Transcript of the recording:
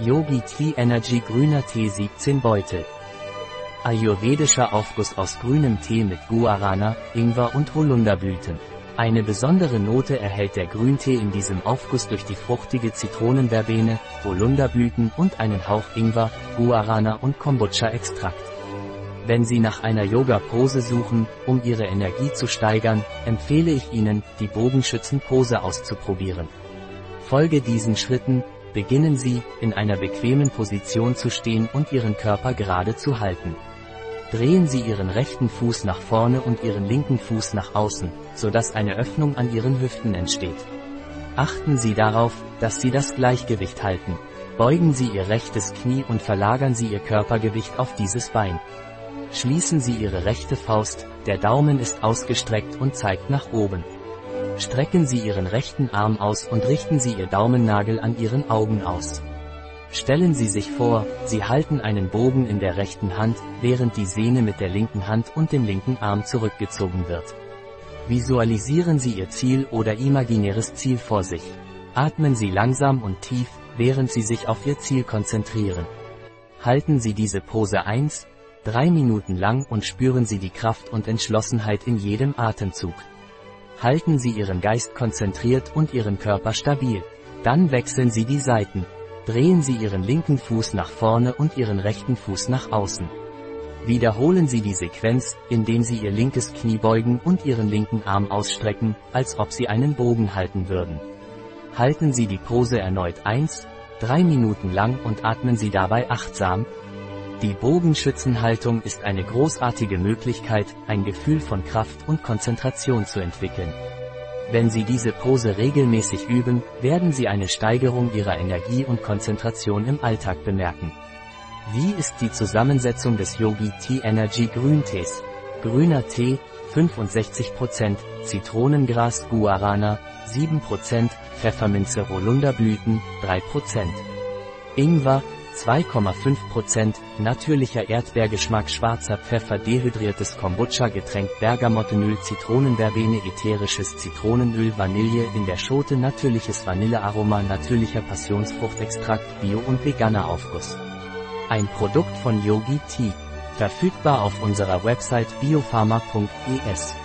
Yogi Tea Energy grüner Tee 17 Beutel. Ayurvedischer Aufguss aus grünem Tee mit Guarana, Ingwer und Holunderblüten. Eine besondere Note erhält der Grüntee in diesem Aufguss durch die fruchtige Zitronenverbene, Holunderblüten und einen Hauch Ingwer, Guarana und Kombucha-Extrakt. Wenn Sie nach einer Yoga-Pose suchen, um Ihre Energie zu steigern, empfehle ich Ihnen, die Bogenschützen-Pose auszuprobieren. Folge diesen Schritten, beginnen Sie, in einer bequemen Position zu stehen und Ihren Körper gerade zu halten. Drehen Sie Ihren rechten Fuß nach vorne und Ihren linken Fuß nach außen, sodass eine Öffnung an Ihren Hüften entsteht. Achten Sie darauf, dass Sie das Gleichgewicht halten. Beugen Sie Ihr rechtes Knie und verlagern Sie Ihr Körpergewicht auf dieses Bein. Schließen Sie Ihre rechte Faust, der Daumen ist ausgestreckt und zeigt nach oben. Strecken Sie Ihren rechten Arm aus und richten Sie Ihr Daumennagel an Ihren Augen aus. Stellen Sie sich vor, Sie halten einen Bogen in der rechten Hand, während die Sehne mit der linken Hand und dem linken Arm zurückgezogen wird. Visualisieren Sie Ihr Ziel oder imaginäres Ziel vor sich. Atmen Sie langsam und tief, während Sie sich auf Ihr Ziel konzentrieren. Halten Sie diese Pose 1, 3 Minuten lang und spüren Sie die Kraft und Entschlossenheit in jedem Atemzug. Halten Sie Ihren Geist konzentriert und Ihren Körper stabil. Dann wechseln Sie die Seiten. Drehen Sie Ihren linken Fuß nach vorne und Ihren rechten Fuß nach außen. Wiederholen Sie die Sequenz, indem Sie Ihr linkes Knie beugen und Ihren linken Arm ausstrecken, als ob Sie einen Bogen halten würden. Halten Sie die Pose erneut 1, 3 Minuten lang und atmen Sie dabei achtsam, die Bogenschützenhaltung ist eine großartige Möglichkeit, ein Gefühl von Kraft und Konzentration zu entwickeln. Wenn Sie diese Pose regelmäßig üben, werden Sie eine Steigerung Ihrer Energie und Konzentration im Alltag bemerken. Wie ist die Zusammensetzung des Yogi Tea Energy Grüntees? Grüner Tee, 65%, Zitronengras Guarana, 7%, Pfefferminze Holunderblüten, 3%. Ingwer, 2,5%, natürlicher Erdbeergeschmack schwarzer Pfeffer dehydriertes Kombucha-Getränk Bergamottenöl Zitronenverbene ätherisches Zitronenöl Vanille in der Schote natürliches Vanillearoma natürlicher Passionsfruchtextrakt Bio und veganer Aufguss. Ein Produkt von Yogi Tea. Verfügbar auf unserer Website biopharma.es.